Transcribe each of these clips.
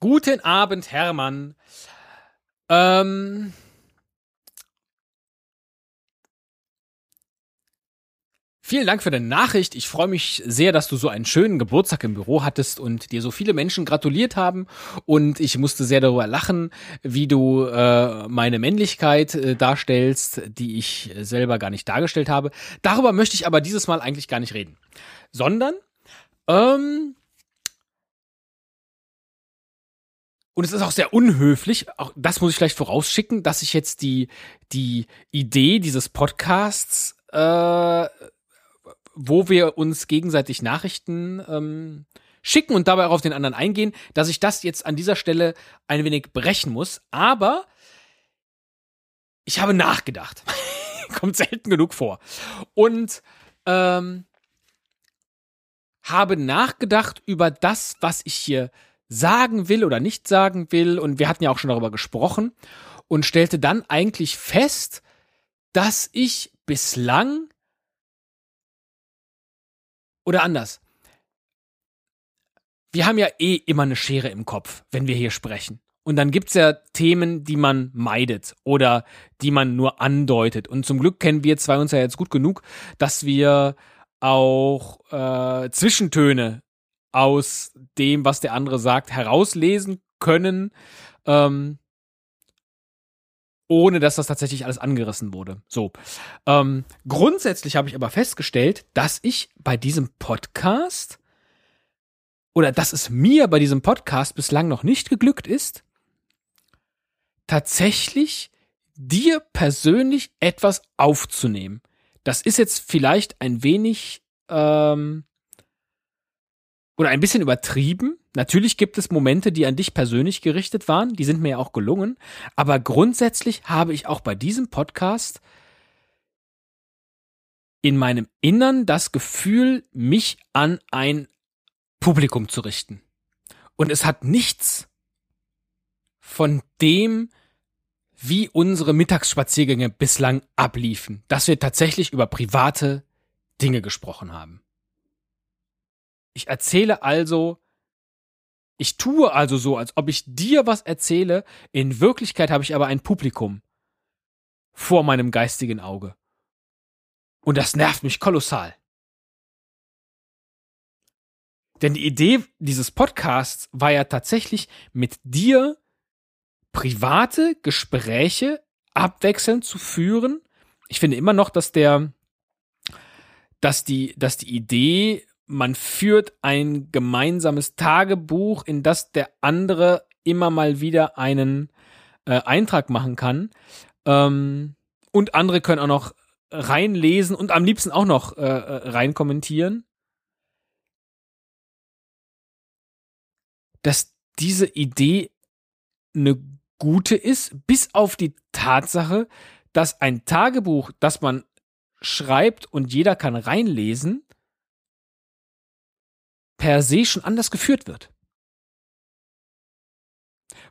Guten Abend, Hermann. Ähm. Vielen Dank für deine Nachricht. Ich freue mich sehr, dass du so einen schönen Geburtstag im Büro hattest und dir so viele Menschen gratuliert haben. Und ich musste sehr darüber lachen, wie du äh, meine Männlichkeit äh, darstellst, die ich selber gar nicht dargestellt habe. Darüber möchte ich aber dieses Mal eigentlich gar nicht reden. Sondern, ähm, Und es ist auch sehr unhöflich, auch das muss ich vielleicht vorausschicken, dass ich jetzt die, die Idee dieses Podcasts äh, wo wir uns gegenseitig Nachrichten ähm, schicken und dabei auch auf den anderen eingehen, dass ich das jetzt an dieser Stelle ein wenig brechen muss. Aber ich habe nachgedacht. Kommt selten genug vor. Und ähm, habe nachgedacht über das, was ich hier sagen will oder nicht sagen will. Und wir hatten ja auch schon darüber gesprochen. Und stellte dann eigentlich fest, dass ich bislang oder anders. Wir haben ja eh immer eine Schere im Kopf, wenn wir hier sprechen. Und dann gibt's ja Themen, die man meidet oder die man nur andeutet. Und zum Glück kennen wir zwei uns ja jetzt gut genug, dass wir auch äh, Zwischentöne aus dem, was der andere sagt, herauslesen können. Ähm, ohne dass das tatsächlich alles angerissen wurde. So. Ähm, grundsätzlich habe ich aber festgestellt, dass ich bei diesem Podcast oder dass es mir bei diesem Podcast bislang noch nicht geglückt ist, tatsächlich dir persönlich etwas aufzunehmen. Das ist jetzt vielleicht ein wenig ähm, oder ein bisschen übertrieben. Natürlich gibt es Momente, die an dich persönlich gerichtet waren, die sind mir ja auch gelungen, aber grundsätzlich habe ich auch bei diesem Podcast in meinem Innern das Gefühl, mich an ein Publikum zu richten. Und es hat nichts von dem, wie unsere Mittagsspaziergänge bislang abliefen, dass wir tatsächlich über private Dinge gesprochen haben. Ich erzähle also, ich tue also so, als ob ich dir was erzähle, in Wirklichkeit habe ich aber ein Publikum vor meinem geistigen Auge. Und das nervt mich kolossal. Denn die Idee dieses Podcasts war ja tatsächlich mit dir private Gespräche abwechselnd zu führen. Ich finde immer noch, dass der, dass die, dass die Idee man führt ein gemeinsames Tagebuch, in das der andere immer mal wieder einen äh, Eintrag machen kann. Ähm, und andere können auch noch reinlesen und am liebsten auch noch äh, äh rein kommentieren. Dass diese Idee eine gute ist, bis auf die Tatsache, dass ein Tagebuch, das man schreibt und jeder kann reinlesen, per se schon anders geführt wird.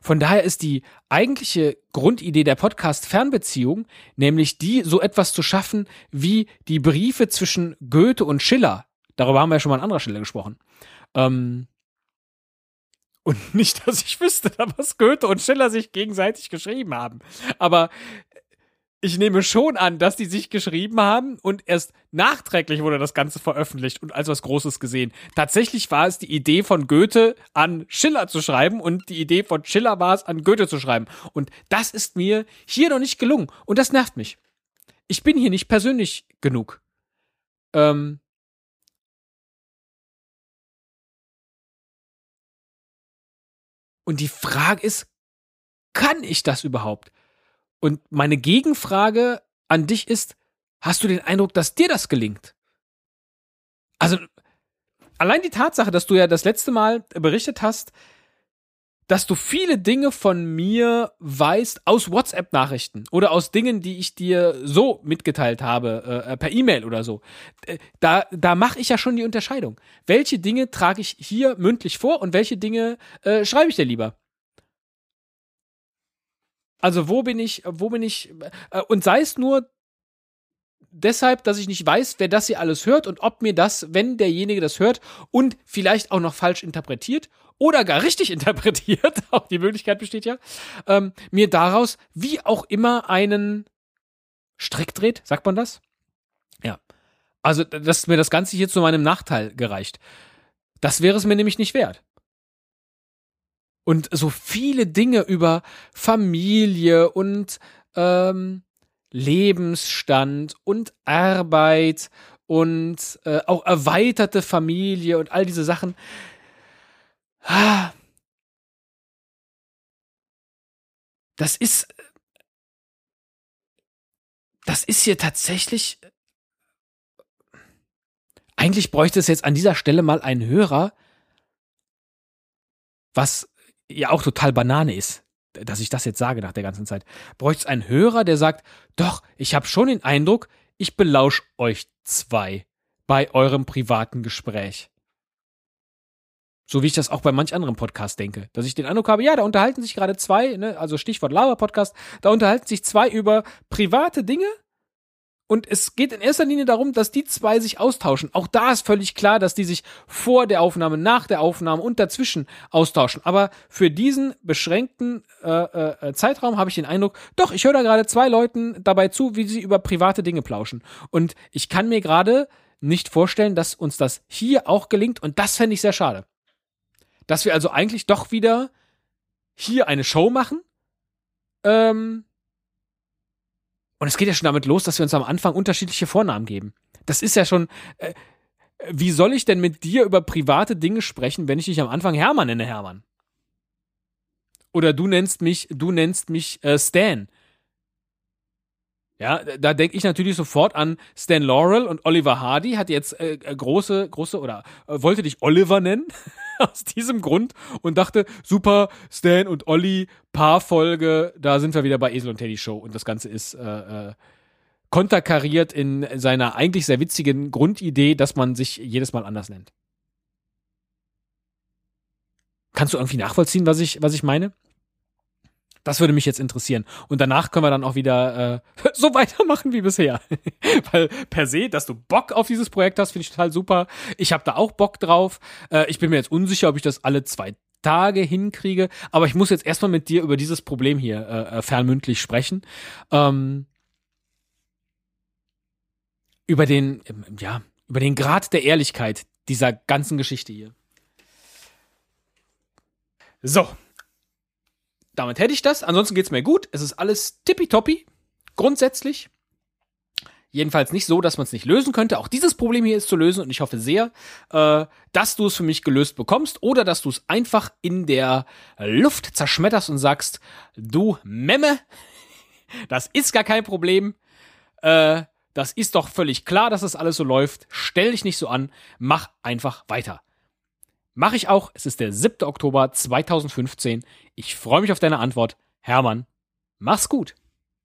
Von daher ist die eigentliche Grundidee der Podcast-Fernbeziehung nämlich die, so etwas zu schaffen wie die Briefe zwischen Goethe und Schiller. Darüber haben wir ja schon mal an anderer Stelle gesprochen. Ähm und nicht, dass ich wüsste, was Goethe und Schiller sich gegenseitig geschrieben haben. Aber ich nehme schon an, dass die sich geschrieben haben und erst nachträglich wurde das Ganze veröffentlicht und als was Großes gesehen. Tatsächlich war es die Idee von Goethe an Schiller zu schreiben und die Idee von Schiller war es an Goethe zu schreiben. Und das ist mir hier noch nicht gelungen und das nervt mich. Ich bin hier nicht persönlich genug. Ähm, und die Frage ist, kann ich das überhaupt? Und meine Gegenfrage an dich ist, hast du den Eindruck, dass dir das gelingt? Also, allein die Tatsache, dass du ja das letzte Mal berichtet hast, dass du viele Dinge von mir weißt aus WhatsApp-Nachrichten oder aus Dingen, die ich dir so mitgeteilt habe, äh, per E-Mail oder so. Äh, da, da mache ich ja schon die Unterscheidung. Welche Dinge trage ich hier mündlich vor und welche Dinge äh, schreibe ich dir lieber? Also wo bin ich, wo bin ich, äh, und sei es nur deshalb, dass ich nicht weiß, wer das hier alles hört und ob mir das, wenn derjenige das hört und vielleicht auch noch falsch interpretiert oder gar richtig interpretiert, auch die Möglichkeit besteht ja, ähm, mir daraus wie auch immer einen Strick dreht, sagt man das? Ja. Also, dass mir das Ganze hier zu meinem Nachteil gereicht. Das wäre es mir nämlich nicht wert. Und so viele Dinge über Familie und ähm, Lebensstand und Arbeit und äh, auch erweiterte Familie und all diese Sachen. Das ist das ist hier tatsächlich eigentlich bräuchte es jetzt an dieser Stelle mal einen Hörer, was ja auch total Banane ist, dass ich das jetzt sage nach der ganzen Zeit. Bräuchte es einen Hörer, der sagt, doch, ich habe schon den Eindruck, ich belausch euch zwei bei eurem privaten Gespräch. So wie ich das auch bei manch anderen Podcast denke. Dass ich den Eindruck habe, ja, da unterhalten sich gerade zwei, ne, also Stichwort Lava-Podcast, da unterhalten sich zwei über private Dinge und es geht in erster Linie darum, dass die zwei sich austauschen. Auch da ist völlig klar, dass die sich vor der Aufnahme, nach der Aufnahme und dazwischen austauschen. Aber für diesen beschränkten äh, äh, Zeitraum habe ich den Eindruck, doch, ich höre da gerade zwei Leuten dabei zu, wie sie über private Dinge plauschen. Und ich kann mir gerade nicht vorstellen, dass uns das hier auch gelingt. Und das fände ich sehr schade. Dass wir also eigentlich doch wieder hier eine Show machen. Ähm, und es geht ja schon damit los, dass wir uns am Anfang unterschiedliche Vornamen geben. Das ist ja schon. Äh, wie soll ich denn mit dir über private Dinge sprechen, wenn ich dich am Anfang Hermann nenne, Hermann? Oder du nennst mich, du nennst mich äh, Stan. Ja, da denke ich natürlich sofort an Stan Laurel und Oliver Hardy hat jetzt äh, äh große, große oder äh, wollte dich Oliver nennen aus diesem Grund und dachte, super, Stan und Olli, Paarfolge, da sind wir wieder bei Esel und Teddy Show und das Ganze ist äh, äh, konterkariert in seiner eigentlich sehr witzigen Grundidee, dass man sich jedes Mal anders nennt. Kannst du irgendwie nachvollziehen, was ich, was ich meine? Das würde mich jetzt interessieren. Und danach können wir dann auch wieder äh, so weitermachen wie bisher. Weil per se, dass du Bock auf dieses Projekt hast, finde ich total super. Ich habe da auch Bock drauf. Äh, ich bin mir jetzt unsicher, ob ich das alle zwei Tage hinkriege. Aber ich muss jetzt erstmal mit dir über dieses Problem hier äh, äh fernmündlich sprechen. Ähm, über den, ja, über den Grad der Ehrlichkeit dieser ganzen Geschichte hier. So, damit hätte ich das. Ansonsten geht es mir gut. Es ist alles tippitoppi. Grundsätzlich. Jedenfalls nicht so, dass man es nicht lösen könnte. Auch dieses Problem hier ist zu lösen und ich hoffe sehr, äh, dass du es für mich gelöst bekommst oder dass du es einfach in der Luft zerschmetterst und sagst, du Memme, das ist gar kein Problem. Äh, das ist doch völlig klar, dass das alles so läuft. Stell dich nicht so an, mach einfach weiter. Mache ich auch. Es ist der 7. Oktober 2015. Ich freue mich auf deine Antwort. Hermann, mach's gut.